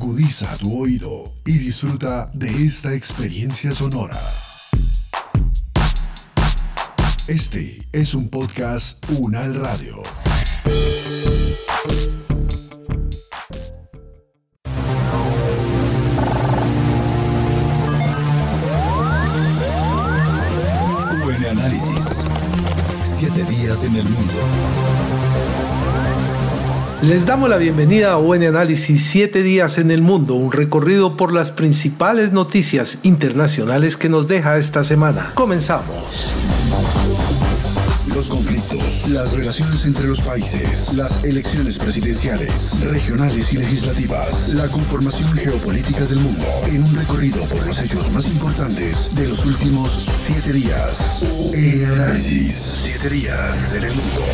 Agudiza tu oído y disfruta de esta experiencia sonora. Este es un podcast Unal Radio. Buen análisis. Siete días en el mundo. Les damos la bienvenida a Buen Análisis 7 días en el mundo, un recorrido por las principales noticias internacionales que nos deja esta semana. Comenzamos. Los conflictos, las relaciones entre los países, las elecciones presidenciales, regionales y legislativas, la conformación geopolítica del mundo, en un recorrido por los hechos más importantes de los últimos siete días. En análisis, siete días en el mundo.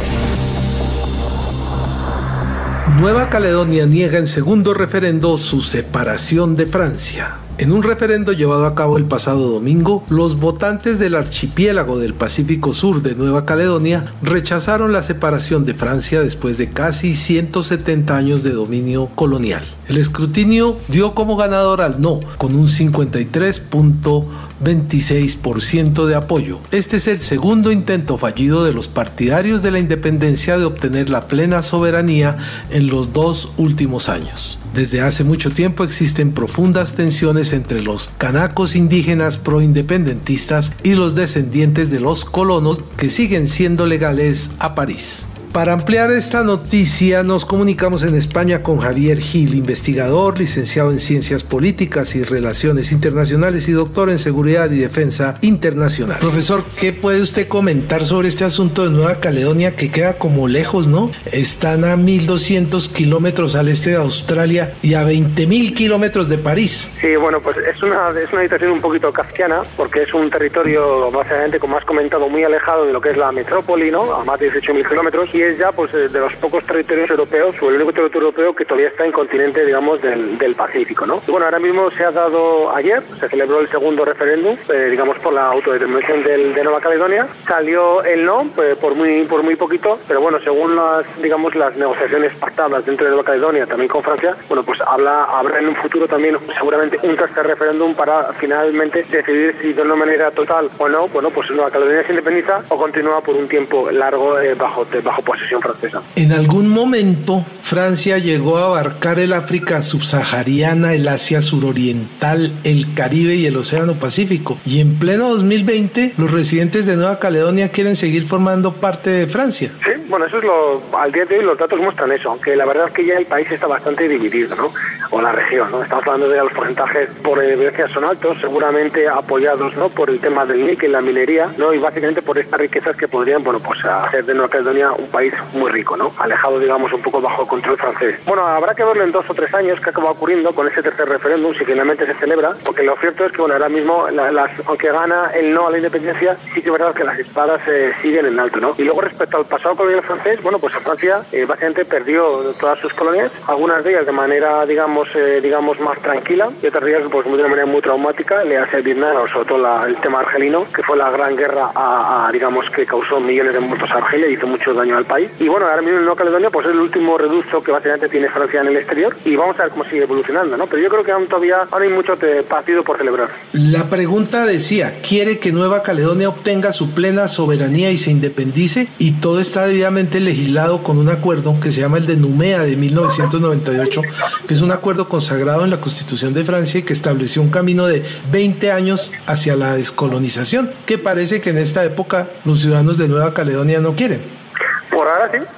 Nueva Caledonia niega en segundo referendo su separación de Francia. En un referendo llevado a cabo el pasado domingo, los votantes del archipiélago del Pacífico Sur de Nueva Caledonia rechazaron la separación de Francia después de casi 170 años de dominio colonial. El escrutinio dio como ganador al no, con un 53.26% de apoyo. Este es el segundo intento fallido de los partidarios de la independencia de obtener la plena soberanía en los dos últimos años. Desde hace mucho tiempo existen profundas tensiones entre los canacos indígenas pro-independentistas y los descendientes de los colonos que siguen siendo legales a París. Para ampliar esta noticia nos comunicamos en España con Javier Gil, investigador, licenciado en Ciencias Políticas y Relaciones Internacionales y doctor en Seguridad y Defensa Internacional. Profesor, ¿qué puede usted comentar sobre este asunto de Nueva Caledonia que queda como lejos, no? Están a 1.200 kilómetros al este de Australia y a 20.000 kilómetros de París. Sí, bueno, pues es una, es una situación un poquito kafkiana porque es un territorio, básicamente, como has comentado, muy alejado de lo que es la metrópoli, ¿no? A más de 18.000 kilómetros y es ya pues eh, de los pocos territorios europeos o el único territorio europeo que todavía está en continente digamos del, del Pacífico no bueno ahora mismo se ha dado ayer se celebró el segundo referéndum eh, digamos por la autodeterminación del, de Nueva Caledonia. Salió el no eh, por muy por muy poquito pero bueno según las digamos las negociaciones pactadas dentro de Nueva Caledonia también con Francia bueno pues habla habrá en un futuro también seguramente un tercer referéndum para finalmente decidir si de una manera total o no bueno pues Nueva Caledonia se independiza o continúa por un tiempo largo bajo bajo posesión francesa. En algún momento Francia llegó a abarcar el África subsahariana, el Asia suroriental, el Caribe y el Océano Pacífico. Y en pleno 2020 los residentes de Nueva Caledonia quieren seguir formando parte de Francia. Sí, bueno, eso es lo, al día de hoy los datos muestran eso, aunque la verdad es que ya el país está bastante dividido, ¿no? O la región, ¿no? Estamos hablando de los porcentajes por evidencia son altos, seguramente apoyados, ¿no? Por el tema del níquel, la minería, ¿no? Y básicamente por estas riquezas que podrían, bueno, pues hacer de Nueva Caledonia un país muy rico, ¿no? Alejado, digamos, un poco bajo control francés. Bueno, habrá que verlo en dos o tres años qué acaba ocurriendo con ese tercer referéndum, si finalmente se celebra, porque lo cierto es que, bueno, ahora mismo, la, las, aunque gana el no a la independencia, sí que es verdad que las espadas eh, siguen en alto, ¿no? Y luego respecto al pasado colonial francés, bueno, pues Francia eh, básicamente perdió todas sus colonias, algunas de ellas de manera, digamos, eh, digamos más tranquila y otras de ellas, pues de una manera muy traumática, le hace Vietnam, sobre todo la, el tema argelino, que fue la gran guerra, a, a, digamos, que causó millones de muertos a Argelia y hizo mucho daño al país. Y bueno, ahora mismo en Nueva Caledonia pues es el último reducto que básicamente tiene Francia en el exterior y vamos a ver cómo sigue evolucionando, ¿no? Pero yo creo que aún todavía ahora hay mucho partido por celebrar. La pregunta decía, ¿quiere que Nueva Caledonia obtenga su plena soberanía y se independice? Y todo está debidamente legislado con un acuerdo que se llama el de Numea de 1998, que es un acuerdo consagrado en la Constitución de Francia y que estableció un camino de 20 años hacia la descolonización, que parece que en esta época los ciudadanos de Nueva Caledonia no quieren.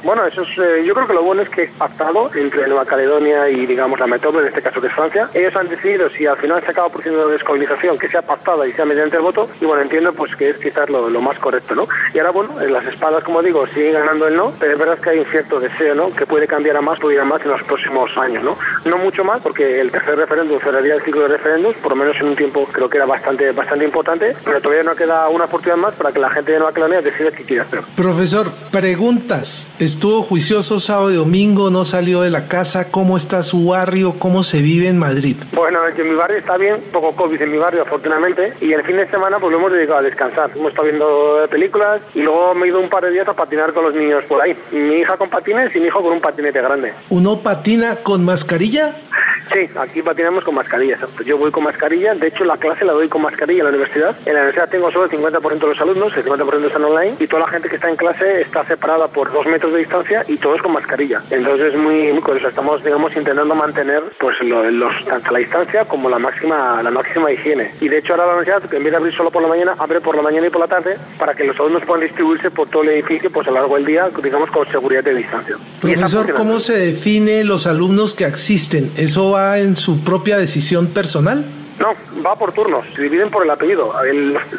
Bueno, eso es, eh, yo creo que lo bueno es que es pactado entre Nueva Caledonia y, digamos, la metrópoli, en este caso que es Francia. Ellos han decidido si al final se acaba produciendo descolonización, que sea pactada y sea mediante el voto. Y bueno, entiendo pues que es quizás lo, más correcto, ¿no? Y ahora, bueno, en las espadas, como digo, siguen ganando el no, pero es verdad que hay un cierto deseo, ¿no? Que puede cambiar a más, puede ir a más en los próximos años, ¿no? No mucho más, porque el tercer referéndum cerraría el ciclo de referéndums, por lo menos en un tiempo creo que era bastante, bastante importante, pero todavía no queda una oportunidad más para que la gente de Nueva Caledonia decida qué quiere hacer. Profesor, preguntas. Estuvo juicioso sábado y domingo, no salió de la casa. ¿Cómo está su barrio? ¿Cómo se vive en Madrid? Bueno, en mi barrio está bien, poco COVID en mi barrio, afortunadamente. Y el fin de semana, pues lo hemos dedicado a descansar. Hemos estado viendo películas y luego me he ido un par de días a patinar con los niños por ahí. Mi hija con patines y mi hijo con un patinete grande. ¿Uno patina con mascarilla? Sí, aquí patinamos con mascarilla, Yo voy con mascarilla, de hecho la clase la doy con mascarilla en la universidad. En la universidad tengo solo el 50% de los alumnos, el 50% están online y toda la gente que está en clase está separada por dos metros de distancia y todos con mascarilla. Entonces es muy, muy curioso, estamos digamos intentando mantener pues los, tanto la distancia como la máxima la máxima higiene. Y de hecho ahora la universidad, en vez de abrir solo por la mañana, abre por la mañana y por la tarde para que los alumnos puedan distribuirse por todo el edificio pues a lo largo del día, digamos con seguridad de distancia. Profesor, ¿cómo se define los alumnos que asisten? ¿Eso va en su propia decisión personal? No, va por turnos, se dividen por el apellido.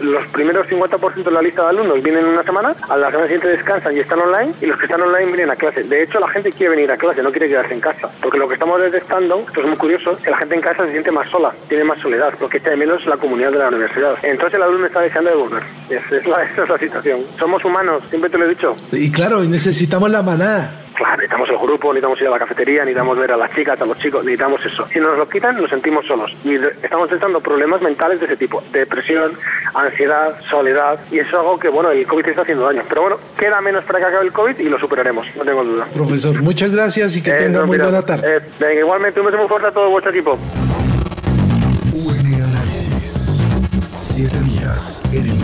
los primeros 50% de la lista de alumnos vienen una semana, a la semana siguiente descansan y están online, y los que están online vienen a clase. De hecho, la gente quiere venir a clase, no quiere quedarse en casa. Porque lo que estamos detectando, esto es muy curioso, que la gente en casa se siente más sola, tiene más soledad, porque echa de menos la comunidad de la universidad. Entonces el alumno está deseando de volver. Esa es la, esa es la situación. Somos humanos, siempre te lo he dicho. Y claro, necesitamos la manada. Claro, necesitamos el grupo, necesitamos ir a la cafetería, necesitamos ver a las chicas, a los chicos, necesitamos eso. Si nos lo quitan, nos sentimos solos. Y estamos tratando problemas mentales de ese tipo, depresión, ansiedad, soledad, y eso es algo que, bueno, el COVID está haciendo daño. Pero bueno, queda menos para que acabe el COVID y lo superaremos, no tengo duda. Profesor, muchas gracias y que eh, tenga muy buena tarde. Eh, igualmente, un beso muy fuerte a todo vuestro equipo. UN Análisis. Siete días en el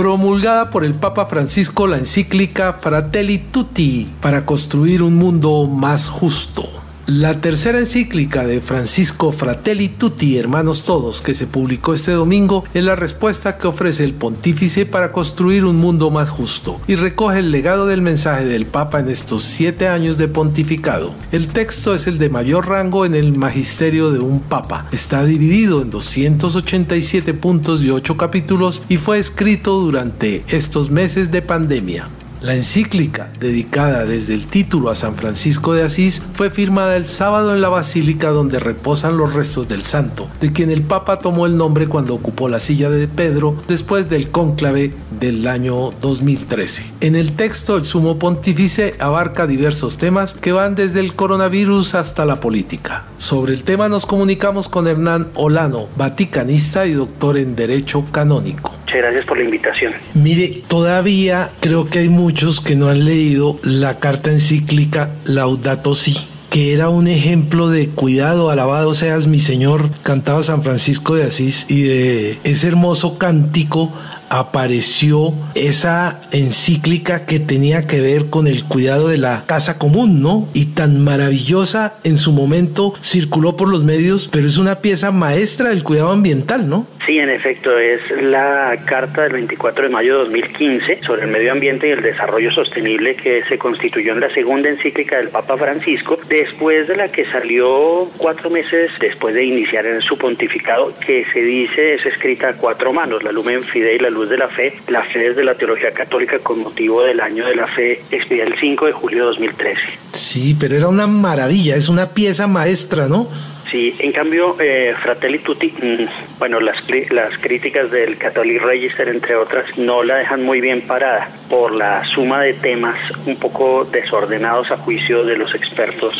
promulgada por el Papa Francisco la encíclica Fratelli Tutti para construir un mundo más justo. La tercera encíclica de Francisco Fratelli Tutti, Hermanos Todos, que se publicó este domingo, es la respuesta que ofrece el pontífice para construir un mundo más justo y recoge el legado del mensaje del Papa en estos siete años de pontificado. El texto es el de mayor rango en el magisterio de un Papa. Está dividido en 287 puntos y 8 capítulos y fue escrito durante estos meses de pandemia. La encíclica, dedicada desde el título a San Francisco de Asís, fue firmada el sábado en la basílica donde reposan los restos del santo, de quien el Papa tomó el nombre cuando ocupó la silla de Pedro después del cónclave del año 2013. En el texto, el sumo pontífice abarca diversos temas que van desde el coronavirus hasta la política. Sobre el tema nos comunicamos con Hernán Olano, vaticanista y doctor en Derecho Canónico. Muchas gracias por la invitación. Mire, todavía creo que hay muchos que no han leído la carta encíclica Laudato Si que era un ejemplo de cuidado, alabado seas mi Señor, cantaba San Francisco de Asís y de ese hermoso cántico apareció esa encíclica que tenía que ver con el cuidado de la casa común, ¿no? Y tan maravillosa en su momento circuló por los medios, pero es una pieza maestra del cuidado ambiental, ¿no? Sí, en efecto, es la carta del 24 de mayo de 2015 sobre el medio ambiente y el desarrollo sostenible que se constituyó en la segunda encíclica del Papa Francisco, después de la que salió cuatro meses después de iniciar en su pontificado, que se dice es escrita a cuatro manos, la Lumen Fidei la Luz de la Fe. La fe es de la teología católica con motivo del año de la fe, expedida el 5 de julio de 2013. Sí, pero era una maravilla, es una pieza maestra, ¿no? Sí, en cambio, eh, Fratelli Tutti, mm, bueno, las, las críticas del Catholic Register, entre otras, no la dejan muy bien parada por la suma de temas un poco desordenados a juicio de los expertos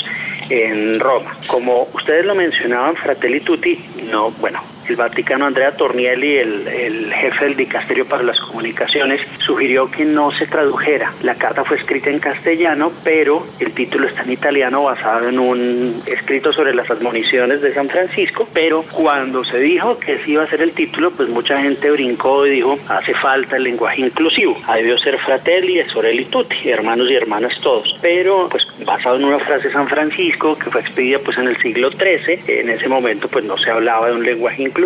en Roma. Como ustedes lo mencionaban, Fratelli Tutti, no, bueno, el Vaticano, Andrea Tornielli, el, jefe del dicasterio para las comunicaciones, sugirió que no se tradujera. La carta fue escrita en castellano, pero el título está en italiano basado en un escrito sobre las admoniciones de San Francisco, pero cuando se dijo que ese iba a ser el título, pues mucha gente brincó y dijo, hace falta el lenguaje inclusivo. Ha debió ser fratelli sorelli tutti, hermanos y hermanas todos. Pero, pues basado en una frase de San Francisco que fue expedida pues en el siglo XIII, en ese momento pues no se hablaba de un lenguaje inclusivo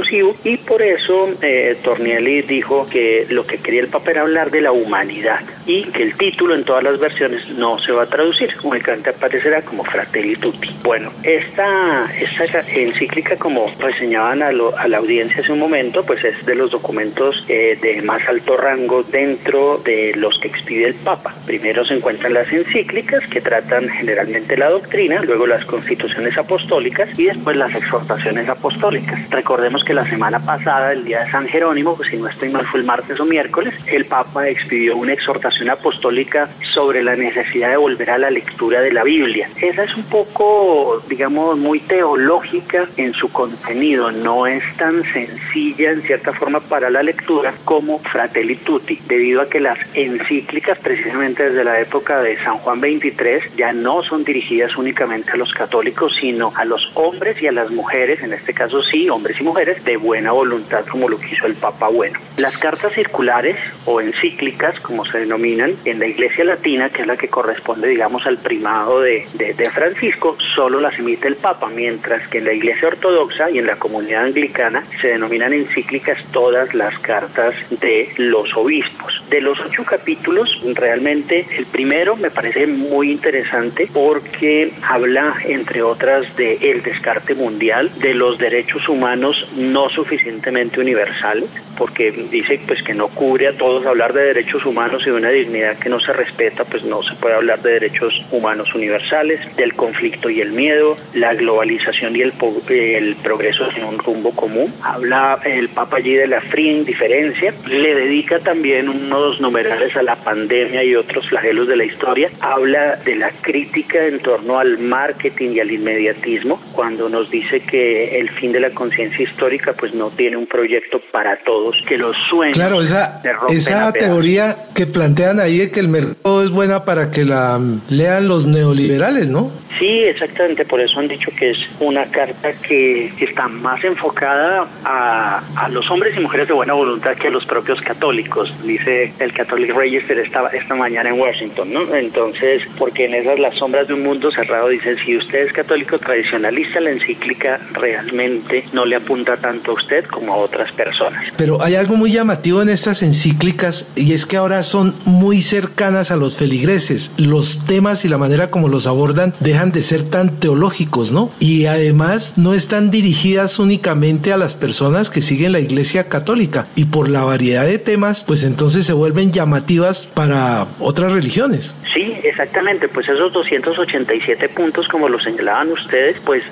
y por eso eh, Tornielli dijo que lo que quería el Papa era hablar de la humanidad y que el título en todas las versiones no se va a traducir, únicamente aparecerá como Fratelli Tutti. Bueno, esta, esta encíclica, como reseñaban a, la audiencia hace un momento, pues es de los documentos eh, de más alto rango dentro de los que expide el Papa. Primero se encuentran las encíclicas que tratan generalmente la doctrina, luego las constituciones apostólicas y después las exhortaciones apostólicas. Recordemos que la semana pasada, el día de San Jerónimo, pues si no estoy mal fue el martes o miércoles, el Papa expidió una exhortación apostólica sobre la necesidad de volver a la lectura de la Biblia. Esa es un poco, digamos, muy teológica en su contenido, no es tan sencilla en cierta forma para la lectura como Fratelli Tutti, debido a que las encíclicas, precisamente desde la época de San Juan 23, ya no son dirigidas únicamente a los católicos, sino a los hombres y a las mujeres, en este caso sí, hombres y mujeres, de buena voluntad, como lo quiso el Papa Bueno. Las cartas circulares o encíclicas, como se denominan, en la Iglesia Latina, que es la que corresponde, digamos, al primado de, de Francisco, solo las emite el Papa, mientras que en la Iglesia Ortodoxa y en la comunidad anglicana se denominan encíclicas todas las cartas de los obispos. De los ocho capítulos, realmente el primero me parece muy interesante porque habla, entre otras, de el descarte mundial, de los derechos humanos no suficientemente universales, porque dice pues que no cubre a todos. Hablar de derechos humanos y de una dignidad que no se respeta, pues no se puede hablar de derechos humanos universales, del conflicto y el miedo, la globalización y el, el progreso en un rumbo común. Habla el Papa allí de la fría indiferencia, le dedica también unos numerales a la pandemia y otros flagelos de la historia, habla de la crítica en torno al marketing y al inmediatismo, cuando nos dice que el fin de la conciencia histórica pues no tiene un proyecto para todos, que los sueños Claro, esa, esa teoría que plantean ahí de que el mercado es buena para que la lean los neoliberales, ¿no? Sí, exactamente, por eso han dicho que es una carta que está más enfocada a, a, los hombres y mujeres de buena voluntad que a los propios católicos, dice el Catholic Register esta, esta mañana en Washington, ¿no? Entonces, porque en esas las sombras de un mundo cerrado dicen, si usted es católico tradicionalista, la encíclica realmente no le apunta tanto a usted como a otras personas. Pero hay algo muy llamativo en estas encíclicas y es que ahora son muy cercanas a los feligreses. Los temas y la manera como los abordan dejan de ser tan teológicos, ¿no? Y además no están dirigidas únicamente a las personas que siguen la Iglesia Católica y por la variedad de temas, pues entonces se vuelven llamativas para otras religiones. Sí, exactamente, pues esos 287 puntos, como lo señalaban ustedes, pues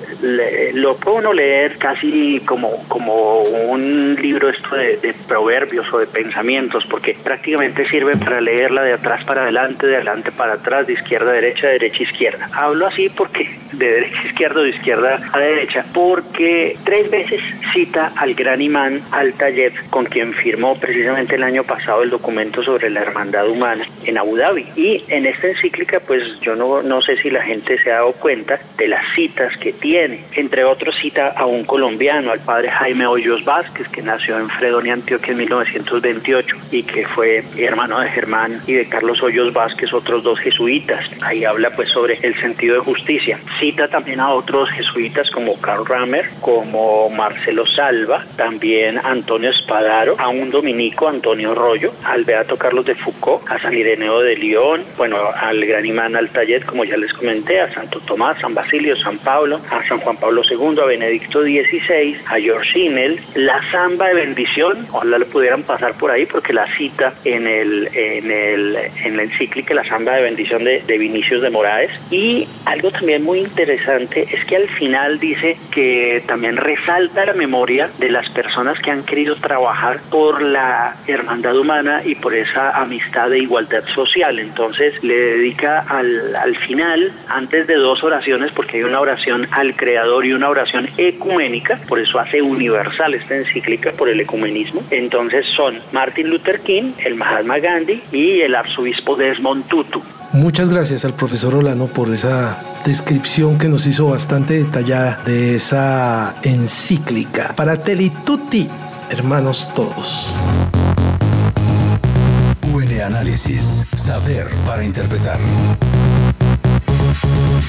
lo puede uno leer casi como, como un libro esto de, proverbios o de pensamientos, porque prácticamente sirve para leerla de atrás para adelante, de adelante para atrás, de izquierda a derecha, de derecha a izquierda. Hablo así porque de derecha a izquierda o de izquierda a derecha, porque tres veces cita al gran imán Al-Tayeb, con quien firmó precisamente el año pasado el documento sobre la hermandad humana en Abu Dhabi. Y en esta encíclica, pues yo no, no sé si la gente se ha dado cuenta de las citas que tiene. Entre otros cita a un colombiano, al padre Jaime Hoyos Vázquez, que nació en Fredonia, Antioquia en 1928 y que fue hermano de Germán y de Carlos Hoyos Vázquez, otros dos jesuitas. Ahí habla pues sobre el sentido de justicia. Cita también a otros jesuitas como Karl Ramer, como Marcelo Salva, también Antonio Espadaro, a un dominico Antonio Rollo, al beato Carlos de Foucault, a San Ireneo de León, bueno, al gran imán Altayet, como ya les comenté, a Santo Tomás, San Basilio, San Pablo, a San Juan Pablo II, a Benedicto XVI, a George Simmel, la samba de bendición, ojalá le pudieran pasar por ahí porque la cita en el en el en la encíclica la samba de bendición de, de Vinicius de Moraes y algo también muy interesante es que al final dice que también resalta la memoria de las personas que han querido trabajar por la hermandad humana y por esa amistad de igualdad social. Entonces le dedica al, al final, antes de dos oraciones, porque hay una oración al Creador y una oración ecuménica, por eso hace universal esta encíclica por el ecumenismo. Entonces son Martin Luther King, el Mahatma Gandhi y el arzobispo Desmond Tutu. Muchas gracias al profesor Olano por esa descripción que nos hizo bastante detallada de esa encíclica. Para Telituti, hermanos todos. UN Análisis, saber para interpretar.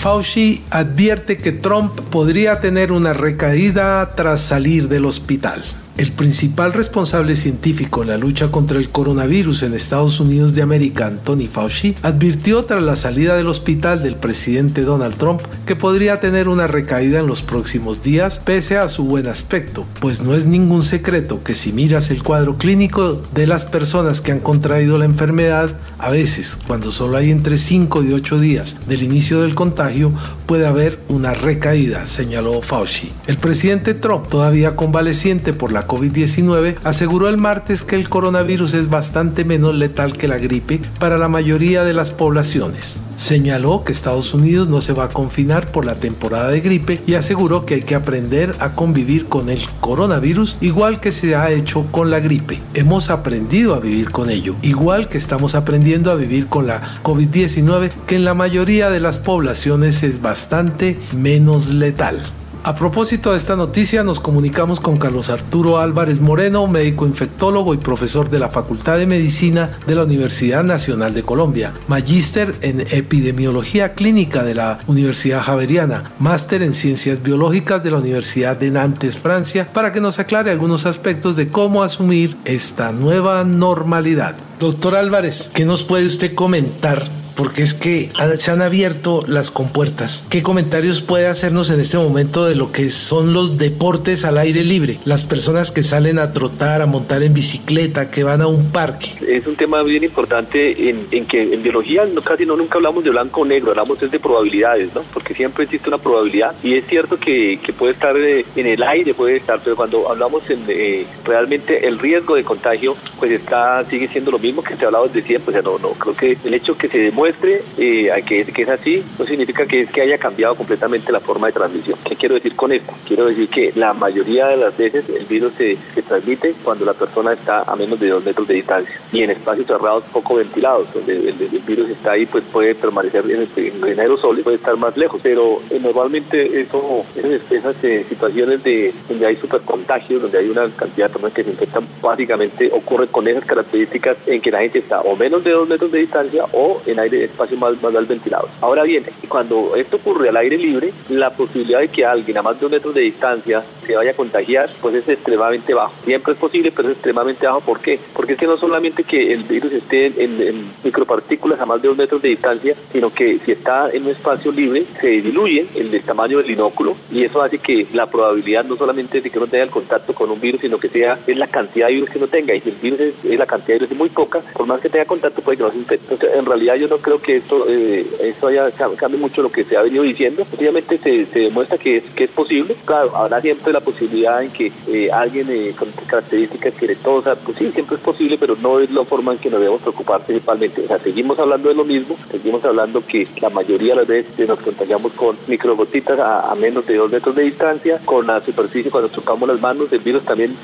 Fauci advierte que Trump podría tener una recaída tras salir del hospital. El principal responsable científico en la lucha contra el coronavirus en Estados Unidos de América, Anthony Fauci, advirtió tras la salida del hospital del presidente Donald Trump que podría tener una recaída en los próximos días pese a su buen aspecto, pues no es ningún secreto que si miras el cuadro clínico de las personas que han contraído la enfermedad, a veces, cuando solo hay entre 5 y 8 días del inicio del contagio, puede haber una recaída, señaló Fauci. El presidente Trump, todavía convaleciente por la COVID-19, aseguró el martes que el coronavirus es bastante menos letal que la gripe para la mayoría de las poblaciones. Señaló que Estados Unidos no se va a confinar por la temporada de gripe y aseguró que hay que aprender a convivir con el coronavirus igual que se ha hecho con la gripe. Hemos aprendido a vivir con ello, igual que estamos aprendiendo a vivir con la COVID-19 que en la mayoría de las poblaciones es bastante menos letal. A propósito de esta noticia, nos comunicamos con Carlos Arturo Álvarez Moreno, médico infectólogo y profesor de la Facultad de Medicina de la Universidad Nacional de Colombia, magíster en epidemiología clínica de la Universidad Javeriana, máster en ciencias biológicas de la Universidad de Nantes, Francia, para que nos aclare algunos aspectos de cómo asumir esta nueva normalidad. Doctor Álvarez, ¿qué nos puede usted comentar porque es que se han abierto las compuertas. ¿Qué comentarios puede hacernos en este momento de lo que son los deportes al aire libre? Las personas que salen a trotar, a montar en bicicleta, que van a un parque. Es un tema bien importante en, que en biología no, casi no nunca hablamos de blanco o negro, hablamos de probabilidades, ¿no? Porque siempre existe una probabilidad y es cierto que, puede estar eh, en el aire, puede estar, pero cuando hablamos en eh, realmente el riesgo de contagio, pues está sigue siendo lo mismo que se ha hablado desde siempre. O sea, no, no, creo que el hecho que se demuestre eh, que, es así, no significa que, es que haya cambiado completamente la forma de transmisión. ¿Qué quiero decir con esto? Quiero decir que la mayoría de las veces el virus se, se transmite cuando la persona está a menos de dos metros de distancia y en espacios cerrados poco ventilados, donde el, virus está ahí, pues puede permanecer en, en, aerosoles, puede estar más lejos, pero eh, normalmente eso, esas, situaciones de donde hay supercontagios, donde hay una cantidad de personas que se infectan, básicamente ocurre con esas características en que la gente está o menos de dos metros de distancia o en aire espacio más, más mal ventilado. Ahora bien, cuando esto ocurre al aire libre, la posibilidad de que alguien a más de un metro de distancia se vaya a contagiar, pues es extremadamente bajo. Siempre es posible, pero es extremadamente bajo. ¿Por qué? Porque es que no solamente que el virus esté en, micropartículas a más de dos metros de distancia, sino que si está en un espacio libre, se diluye el, tamaño del inóculo y eso hace que la probabilidad no solamente de que uno tenga el contacto con un virus, sino que sea es la cantidad de virus que uno tenga. Y si el virus es, la cantidad de virus es muy poca, por más que tenga contacto, puede que no se infecte. en realidad yo no creo que esto eh, eso haya cambie mucho lo que se ha venido diciendo. Obviamente se, se demuestra que es, que es posible. Claro, habrá siempre la posibilidad en que eh, alguien eh, con características quiere-tosa, pues sí, siempre es posible, pero no es la forma en que nos debemos preocupar principalmente. O sea, seguimos hablando de lo mismo, seguimos hablando que la mayoría de las veces nos contagiamos con microgotitas a, menos de dos metros de distancia, con la superficie cuando tocamos las manos, el virus también,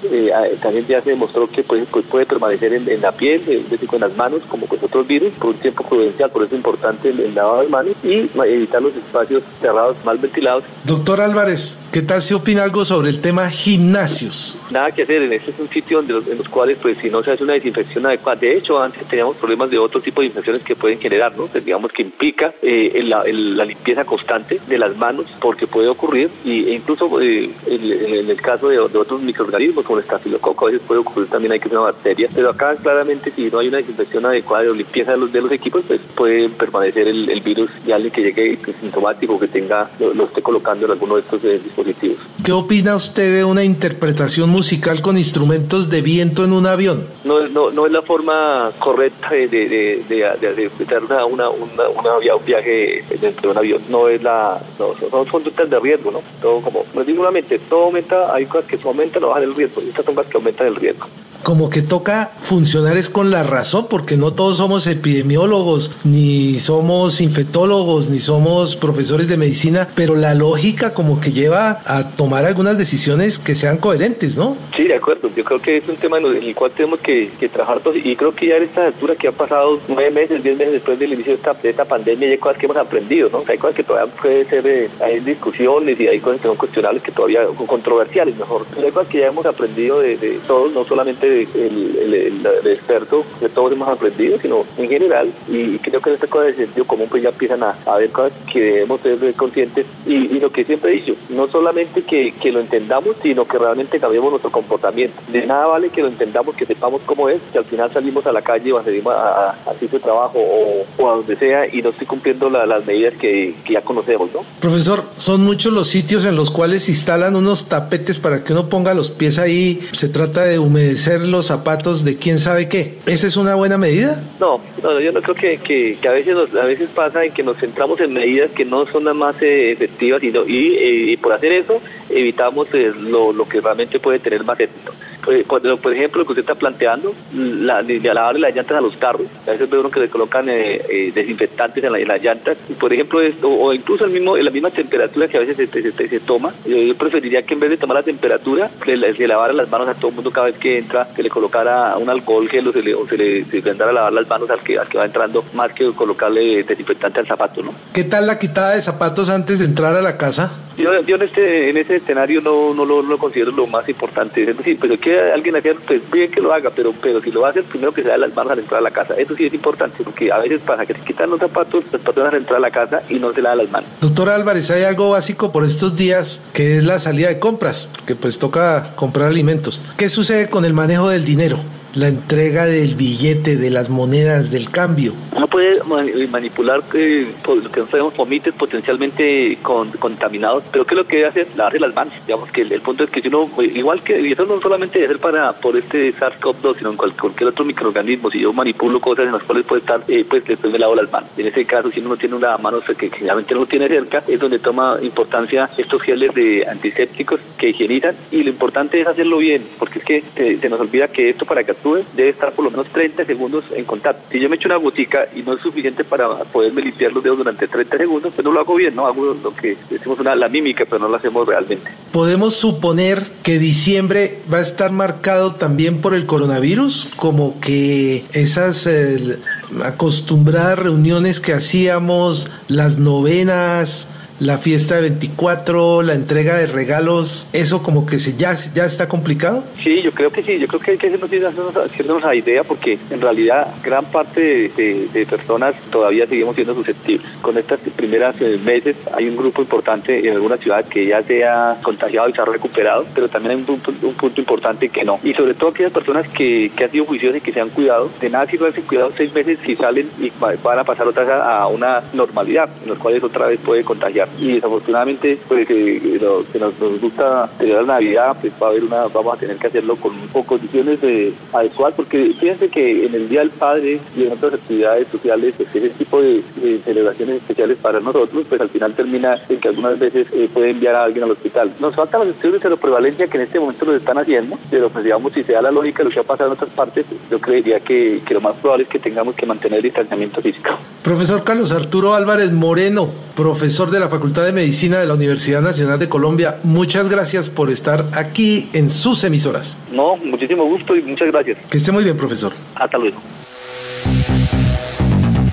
también ya se demostró que puede, pues, puede permanecer en, la piel, decir, con las manos, como con otros virus, por un tiempo prudencial, por eso importante el, lavado de manos y evitar los espacios cerrados mal ventilados. Doctor Álvarez, ¿qué tal si opina algo sobre el tema gimnasios? Nada que hacer, en este es un sitio donde los, en los cuales pues si no se hace una desinfección adecuada, de hecho antes teníamos problemas de otro tipo de infecciones que pueden generar, ¿no? Pues, digamos que implica eh, la limpieza constante de las manos porque puede ocurrir y, e incluso eh, en, el caso de, otros microorganismos como el estafilococo a veces puede ocurrir también hay que una bacteria, pero acá claramente si no hay una desinfección adecuada o limpieza de los, de los equipos pues puede permanecer el, virus y alguien que llegue sintomático, que tenga, lo, esté colocando en alguno de estos eh, dispositivos. ¿Qué opina usted de una interpretación musical con instrumentos de viento en un avión? No, no, no es la forma correcta de, de, de, de, una, una, una, un viaje dentro de un avión. No es la, no, son conductas de riesgo, ¿no? Todo como, no digo todo aumenta, hay cosas que aumentan o bajan el riesgo, y estas son cosas que aumentan el riesgo como que toca funcionar es con la razón, porque no todos somos epidemiólogos, ni somos infectólogos, ni somos profesores de medicina, pero la lógica como que lleva a tomar algunas decisiones que sean coherentes, ¿no? Sí, de acuerdo. Yo creo que es un tema en el cual tenemos que, trabajar todos y creo que ya en esta altura que ha pasado nueve meses, diez meses después del inicio de esta, pandemia, hay cosas que hemos aprendido, ¿no? Hay cosas que todavía puede ser, eh, hay discusiones y hay cosas que son cuestionables que todavía, controversiales mejor, hay cosas que ya hemos aprendido de, de todos, no solamente solamente el, experto que todos hemos aprendido, sino en general. Y creo que en esta cosa de sentido común pues ya empiezan a, ver cosas que debemos ser conscientes. Y, lo que siempre he dicho, no solamente que, que, lo entendamos, sino que realmente cambiemos nuestro comportamiento. De nada vale que lo entendamos, que sepamos cómo es, que al final salimos a la calle o salimos a, a, sitio de trabajo o, a donde sea y no estoy cumpliendo las medidas que, que ya conocemos, ¿no? Profesor, son muchos los sitios en los cuales instalan unos tapetes para que uno ponga los pies ahí. Se trata de humedecer los zapatos de quién sabe qué. ¿Esa es una buena medida? No, no yo no creo que, que, a, veces a veces pasa en que nos centramos en medidas que no son las más eh, efectivas y, y, y, por hacer eso evitamos eh, lo, lo que realmente puede tener más éxito. Pues, por ejemplo, lo que usted está planteando, la, de lavarle las llantas a los carros, a veces ve uno que le colocan eh, eh, desinfectantes en, las llantas, por ejemplo, esto, o incluso el mismo, en la misma temperatura que a veces se, se, toma, yo, preferiría que en vez de tomar la temperatura, le, le, lavara las manos a todo el mundo cada vez que entra, que le colocara un alcohol gel o se le, o se le, se a lavar las manos al que, al que va entrando, más que colocarle desinfectante al zapato, ¿no? ¿Qué tal la quitada de zapatos antes de entrar a la casa? Yo, yo en este en ese escenario no, no lo, considero lo más importante. Es decir, pues que alguien haga, pues bien que lo haga, pero pero si lo hacer, primero que se da las manos al entrar a la casa. Eso sí es importante, porque a veces pasa que se quitan los zapatos, las personas entrar a la casa y no se da las manos. Doctor Álvarez, hay algo básico por estos días que es la salida de compras, que pues toca comprar alimentos. ¿Qué sucede con el manejo del dinero? La entrega del billete, de las monedas, del cambio. Uno puede eh, manipular eh, lo que nosotros vomites potencialmente con, contaminados, pero ¿qué es lo que debe hacer? Lavarse las manos. Digamos que el, punto es que uno, eh, igual que, y eso no solamente debe ser para por este SARS-CoV-2, sino en cualquier, otro microorganismo, si yo manipulo cosas en las cuales puede estar, pues después me lavo las manos. En ese caso, si uno no tiene una mano que generalmente no lo tiene cerca, es donde toma importancia estos geles de antisépticos que higienizan y lo importante es hacerlo bien, porque es que se nos olvida que esto para que debe estar por lo menos 30 segundos en contacto. Si yo me echo una gotica y no es suficiente para poderme limpiar los dedos durante 30 segundos, pues no lo hago bien, no hago lo que decimos una, la mímica, pero no lo hacemos realmente. ¿Podemos suponer que diciembre va a estar marcado también por el coronavirus? Como que esas... Eh, acostumbradas reuniones que hacíamos, las novenas, la fiesta de 24, la entrega de regalos, ¿eso como que se ya, ya está complicado? Sí, yo creo que sí, yo creo que hay que hacernos, la idea porque en realidad gran parte de, personas todavía seguimos siendo susceptibles. Con estas primeras eh, meses hay un grupo importante en alguna ciudad que ya se ha contagiado y se ha recuperado, pero también hay un punto, un punto importante que no. Y sobre todo aquellas personas que, que han sido juiciosas y que se han cuidado, de nada sirve haberse cuidado seis meses si salen y van a pasar otra vez a una normalidad, en los cuales otra vez puede contagiar y desafortunadamente pues eh, lo que nos, gusta celebrar Navidad pues va a haber una vamos a tener que hacerlo con, condiciones de, adecuadas porque fíjense que en el Día del Padre y en otras actividades sociales pues, ese tipo de, celebraciones especiales para nosotros pues al final termina en que algunas veces eh, puede enviar a alguien al hospital. Nos faltan los estudios de prevalencia que en este momento los están haciendo pero pues digamos si se da la lógica de lo que ha pasado en otras partes yo creería que, que lo más probable es que tengamos que mantener el distanciamiento físico. Profesor Carlos Arturo Álvarez Moreno profesor de la Facultad de Medicina de la Universidad Nacional de Colombia. Muchas gracias por estar aquí en sus emisoras. No, muchísimo gusto y muchas gracias. Que esté muy bien, profesor. Hasta luego.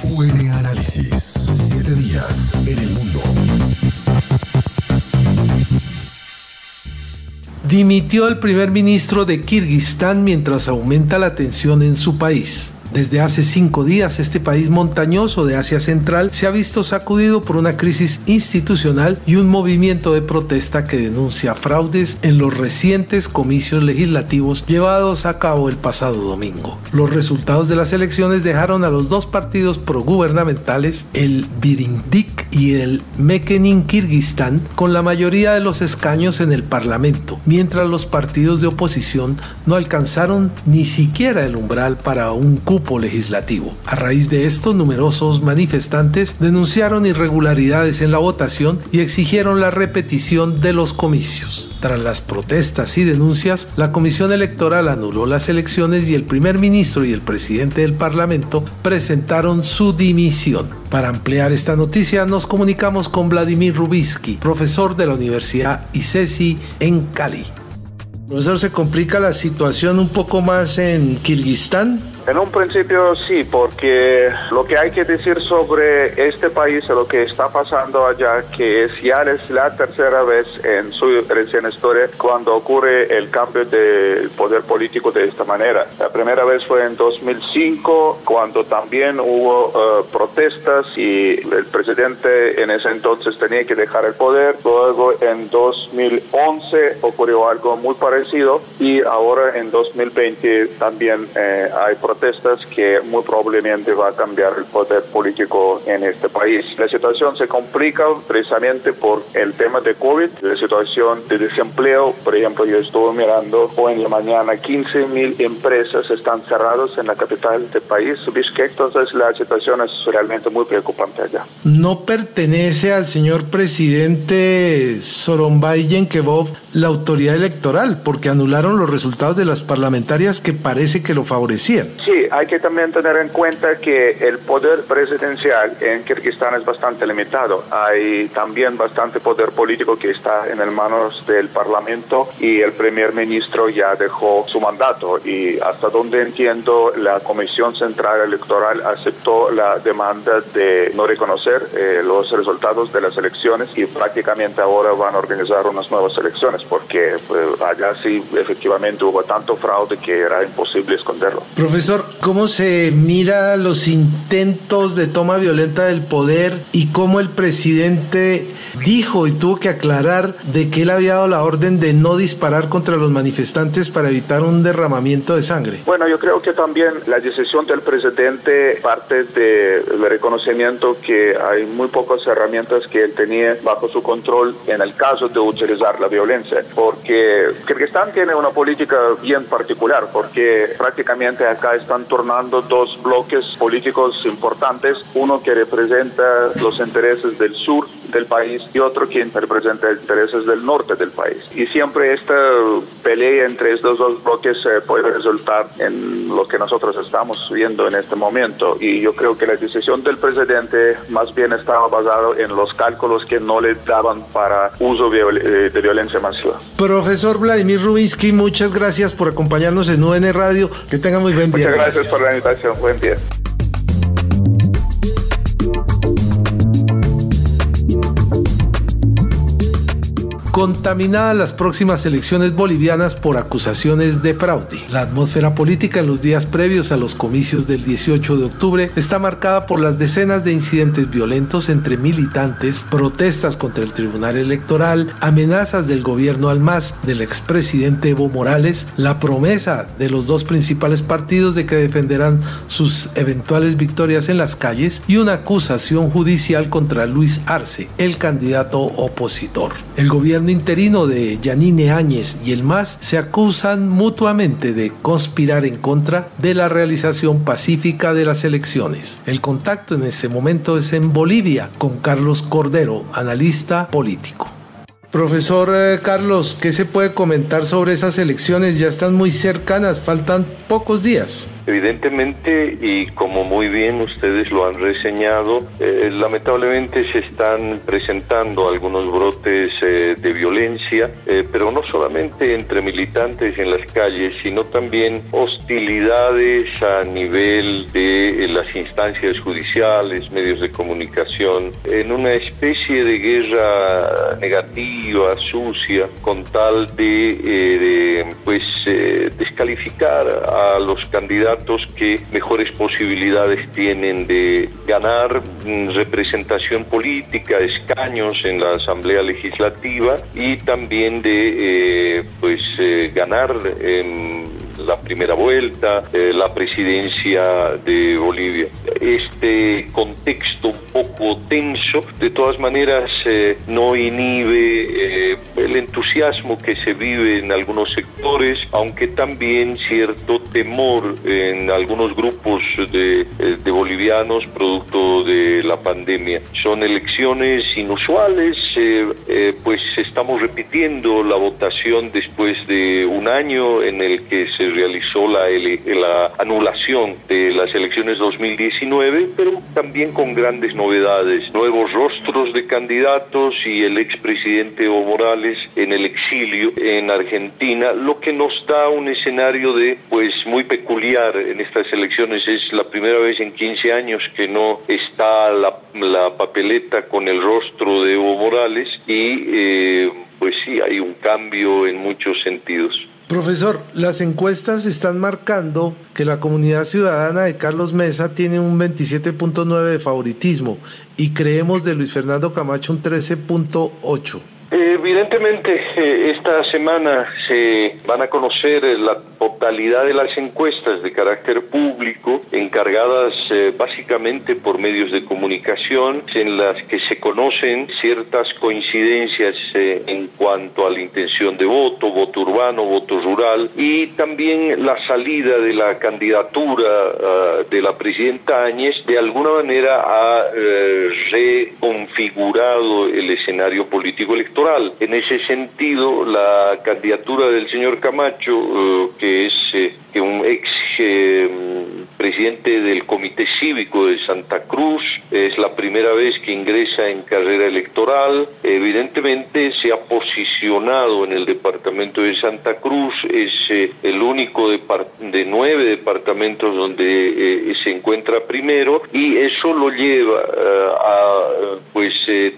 UN Análisis. Siete días en el mundo. Dimitió el primer ministro de Kirguistán mientras aumenta la tensión en su país. Desde hace cinco días, este país montañoso de Asia Central se ha visto sacudido por una crisis institucional y un movimiento de protesta que denuncia fraudes en los recientes comicios legislativos llevados a cabo el pasado domingo. Los resultados de las elecciones dejaron a los dos partidos progubernamentales, el Birindik y el Mekenin Kirguistán, con la mayoría de los escaños en el Parlamento, mientras los partidos de oposición no alcanzaron ni siquiera el umbral para un cupo legislativo. A raíz de esto, numerosos manifestantes denunciaron irregularidades en la votación y exigieron la repetición de los comicios. Tras las protestas y denuncias, la Comisión Electoral anuló las elecciones y el primer ministro y el presidente del Parlamento presentaron su dimisión. Para ampliar esta noticia nos comunicamos con Vladimir Rubisky, profesor de la Universidad ICESI en Cali. Profesor, ¿se complica la situación un poco más en Kirguistán? En un principio sí, porque lo que hay que decir sobre este país lo que está pasando allá, que es ya es la tercera vez en su reciente historia cuando ocurre el cambio de poder político de esta manera. La primera vez fue en 2005, cuando también hubo eh, protestas y el presidente en ese entonces tenía que dejar el poder. Luego en 2011 ocurrió algo muy parecido y ahora en 2020 también eh, hay protestas que muy probablemente va a cambiar el poder político en este país. La situación se complica precisamente por el tema de COVID, la situación de desempleo. Por ejemplo, yo estuve mirando hoy en la mañana 15 mil empresas están cerradas en la capital del país, Bishkek, entonces la situación es realmente muy preocupante allá. No pertenece al señor presidente Sorombay Yenkebov la autoridad electoral porque anularon los resultados de las parlamentarias que parece que lo favorecían. Sí, hay que también tener en cuenta que el poder presidencial en Kirguistán es bastante limitado. Hay también bastante poder político que está en las manos del Parlamento y el primer ministro ya dejó su mandato y hasta donde entiendo la Comisión Central Electoral aceptó la demanda de no reconocer eh, los resultados de las elecciones y prácticamente ahora van a organizar unas nuevas elecciones porque pues, allá sí efectivamente hubo tanto fraude que era imposible esconderlo. Profesor, ¿cómo se mira los intentos de toma violenta del poder y cómo el presidente dijo y tuvo que aclarar de que él había dado la orden de no disparar contra los manifestantes para evitar un derramamiento de sangre. Bueno, yo creo que también la decisión del presidente parte del reconocimiento que hay muy pocas herramientas que él tenía bajo su control en el caso de utilizar la violencia, porque Kirguistán tiene una política bien particular, porque prácticamente acá están tornando dos bloques políticos importantes, uno que representa los intereses del sur del país y otro quien representa intereses del norte del país. Y siempre esta pelea entre estos dos bloques eh, puede resultar en lo que nosotros estamos viendo en este momento. Y yo creo que la decisión del presidente más bien estaba basado en los cálculos que no le daban para uso eh, de violencia masiva. Profesor Vladimir Rubinsky, muchas gracias por acompañarnos en UN Radio. Que tenga muy buen día. Muchas gracias, por la invitación. Buen día. Contaminadas las próximas elecciones bolivianas por acusaciones de fraude. La atmósfera política en los días previos a los comicios del 18 de octubre está marcada por las decenas de incidentes violentos entre militantes, protestas contra el Tribunal Electoral, amenazas del gobierno al MAS del expresidente Evo Morales, la promesa de los dos principales partidos de que defenderán sus eventuales victorias en las calles y una acusación judicial contra Luis Arce, el candidato opositor. El gobierno interino de Yanine Áñez y el MAS se acusan mutuamente de conspirar en contra de la realización pacífica de las elecciones. El contacto en ese momento es en Bolivia con Carlos Cordero, analista político. Profesor eh, Carlos, ¿qué se puede comentar sobre esas elecciones? Ya están muy cercanas, faltan pocos días. Evidentemente, y como muy bien ustedes lo han reseñado, eh, lamentablemente se están presentando algunos brotes eh, de violencia, eh, pero no solamente entre militantes en las calles, sino también hostilidades a nivel de las instancias judiciales, medios de comunicación, en una especie de guerra negativa, sucia, con tal de, de pues descalificar a los candidatos que mejores posibilidades tienen de ganar mm, representación política, escaños en la Asamblea Legislativa y también de eh, pues eh, ganar la primera vuelta, eh, la presidencia de Bolivia. Este contexto un poco tenso, de todas maneras, eh, no inhibe eh, el entusiasmo que se vive en algunos sectores, aunque también cierto temor en algunos grupos de, de bolivianos producto de la pandemia. Son elecciones inusuales, pues estamos repitiendo la votación después de un año en el que se realizó la, la anulación de las elecciones 2019, pero también con grandes novedades, nuevos rostros de candidatos y el expresidente Evo Morales en el exilio en Argentina, lo que nos da un escenario de pues muy peculiar en estas elecciones. Es la primera vez en 15 años que no está la, la papeleta con el rostro de Evo Morales y eh, pues sí, hay un cambio en muchos sentidos. Profesor, las encuestas están marcando que la comunidad ciudadana de Carlos Mesa tiene un 27.9 de favoritismo y creemos de Luis Fernando Camacho un 13.8. Evidentemente, eh, esta semana se van a conocer eh, la totalidad de las encuestas de carácter público encargadas eh, básicamente por medios de comunicación en las que se conocen ciertas coincidencias en cuanto a la intención de voto, voto urbano, voto rural y también la salida de la candidatura de la presidenta Áñez de alguna manera ha reconfigurado el escenario político electoral en ese sentido, la candidatura del señor Camacho, eh, que es eh, un ex eh, presidente del Comité Cívico de Santa Cruz, es la primera vez que ingresa en carrera electoral, evidentemente se ha posicionado en el departamento de Santa Cruz, es el único de, de, nueve departamentos donde se encuentra primero. Y eso lo lleva a pues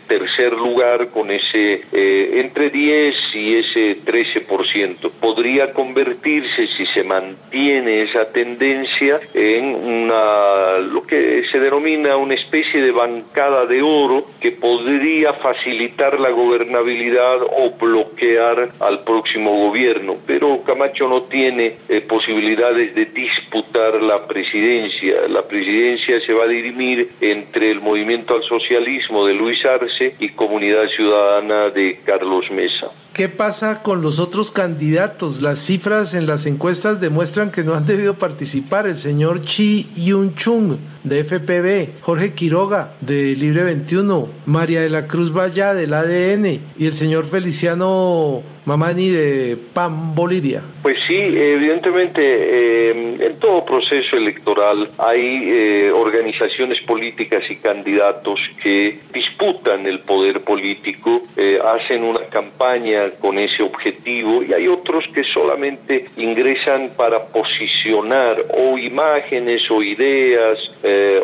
tercer lugar con ese eh, entre 10 y ese 13%. Podría convertirse, si se mantiene esa tendencia, en una, lo que se denomina una especie de bancada de oro que podría facilitar la gobernabilidad o bloquear al próximo gobierno. Pero Camacho no tiene eh, posibilidades de disputar la presidencia. La presidencia se va a dirimir entre el movimiento al socialismo de Luis Arce y Comunidad Ciudadana de Carlos Mesa. ¿Qué pasa con los otros candidatos? Las cifras en las encuestas demuestran que no han debido participar el señor Chi Yun Chung de FPB, Jorge Quiroga de Libre 21, María de la Cruz Valla del ADN y el señor Feliciano Mamani de PAN Bolivia. Pues sí, evidentemente eh, en todo proceso electoral hay eh, organizaciones políticas y candidatos que disputan el poder político, eh, hacen una campaña con ese objetivo y hay otros que solamente ingresan para posicionar o imágenes o ideas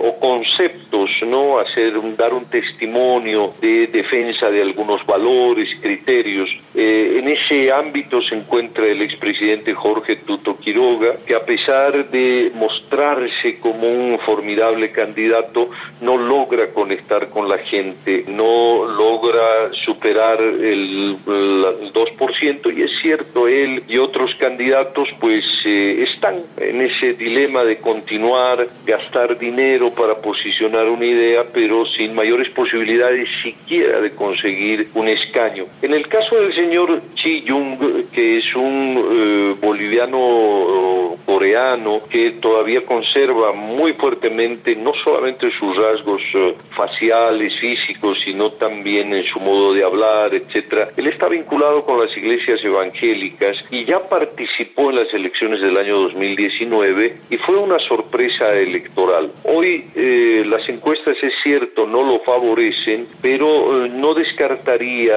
o conceptos, no hacer dar un testimonio de defensa de algunos valores, criterios. en ese ámbito se encuentra el expresidente Jorge Tuto Quiroga, que a pesar de mostrarse como un formidable candidato, no logra conectar con la gente, no logra superar el, 2%, y es cierto, él y otros candidatos pues eh, están en ese dilema de continuar, gastar dinero para posicionar una idea, pero sin mayores posibilidades siquiera de conseguir un escaño. En el caso del señor Chi Jung, que es un eh, boliviano coreano que todavía conserva muy fuertemente no solamente sus rasgos eh, faciales, físicos, sino también en su modo de hablar, etcétera. Él está vinculado con las iglesias evangélicas y ya participó en las elecciones del año 2019 y fue una sorpresa electoral. Hoy eh, las encuestas es cierto no lo favorecen, pero no descartaría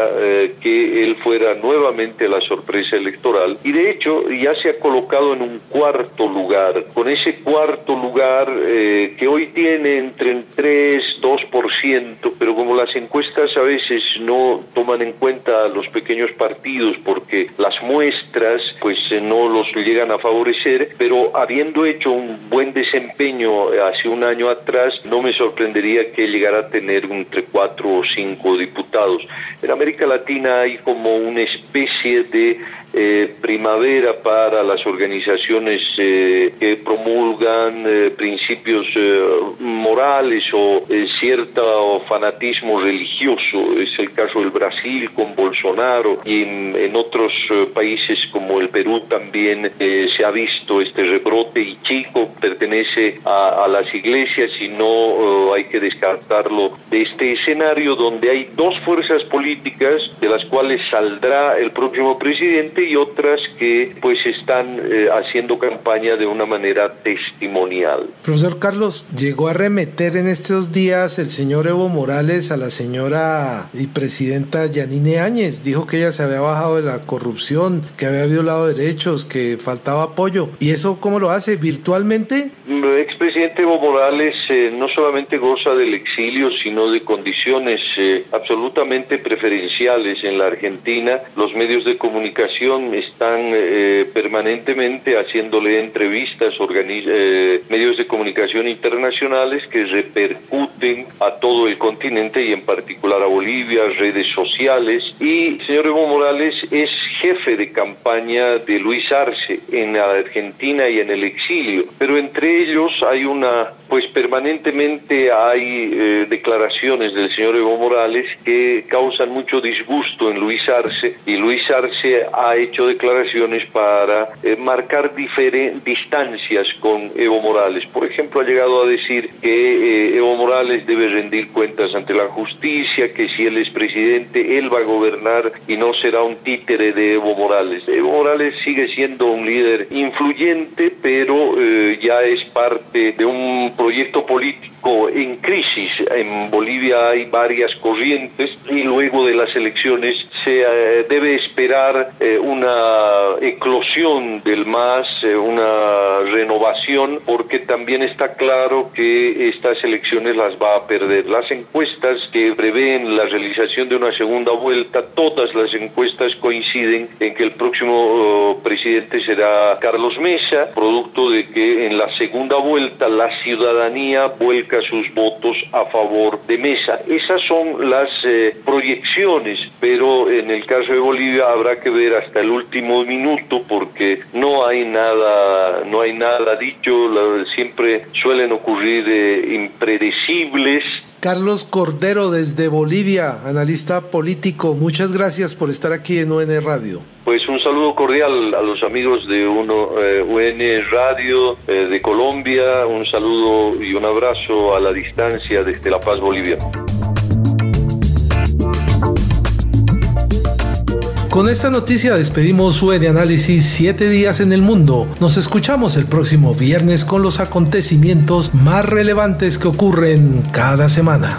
que él fuera nuevamente la sorpresa electoral. Y de hecho ya se ha colocado en un cuarto lugar, con ese cuarto lugar eh, que hoy tiene entre el 3, 2%, pero como las encuestas a veces no toman en cuenta los pequeños partidos porque las muestras pues eh, no los llegan a favorecer, pero habiendo hecho un buen desempeño hace un año atrás, no me sorprendería que llegara a tener entre 4 o 5 diputados. En América Latina hay como una especie de eh, primavera para las organizaciones eh, que promulgan eh, principios morales o cierto fanatismo religioso. Es el caso del Brasil con Bolsonaro y en, otros países como el Perú también se ha visto este rebrote y Chico pertenece a, a las iglesias y no hay que descartarlo de este escenario donde hay dos fuerzas políticas de las cuales saldrá el próximo presidente y otras que pues están eh, haciendo campaña de una manera testimonial. Profesor Carlos, llegó a remeter en estos días el señor Evo Morales a la señora y presidenta Yanine Áñez. Dijo que ella se había bajado de la corrupción, que había violado derechos, que faltaba apoyo. ¿Y eso cómo lo hace? ¿Virtualmente? El expresidente Evo Morales eh, no solamente goza del exilio, sino de condiciones eh, absolutamente preferenciales en la Argentina. Los medios de comunicación están eh, permanentemente haciéndole entrevistas, medios de comunicación internacionales que repercuten a todo el continente y en particular a Bolivia, redes sociales. Y señor Evo Morales es jefe de campaña de Luis Arce en Argentina y en el exilio, pero entre ellos hay una, pues permanentemente hay eh, declaraciones del señor Evo Morales que causan mucho disgusto en Luis Arce y Luis Arce ha hecho declaraciones para eh, marcar distancias con Evo Morales. Por ejemplo, ha llegado a decir que eh, Evo Morales debe rendir cuentas ante la justicia, que si él es presidente, él va a gobernar y no será un títere de Evo Morales. Evo Morales sigue siendo un líder influyente, pero ya es parte de un proyecto político en crisis. En Bolivia hay varias corrientes y luego de las elecciones se eh, debe esperar eh, una eclosión del MAS, eh, una renovación, porque también está claro que estas elecciones las va a perder. Las encuestas que prevén la realización de una segunda vuelta, todas las encuestas coinciden en que el próximo oh, presidente será Carlos Mesa, producto de que en la segunda vuelta la ciudadanía vuelca sus votos a favor de Mesa. Esas son las eh, proyecciones, pero en el caso de Bolivia habrá que ver hasta el último minuto porque no hay nada, no hay nada dicho, siempre suelen ocurrir eh, impredecibles Carlos Cordero desde Bolivia, analista político. Muchas gracias por estar aquí en UN Radio. Pues un saludo cordial a los amigos de uno, eh, UN Radio eh, de Colombia, un saludo y un abrazo a la distancia desde La Paz, Bolivia. Con esta noticia despedimos UN Análisis 7 días en el mundo. Nos escuchamos el próximo viernes con los acontecimientos más relevantes que ocurren cada semana.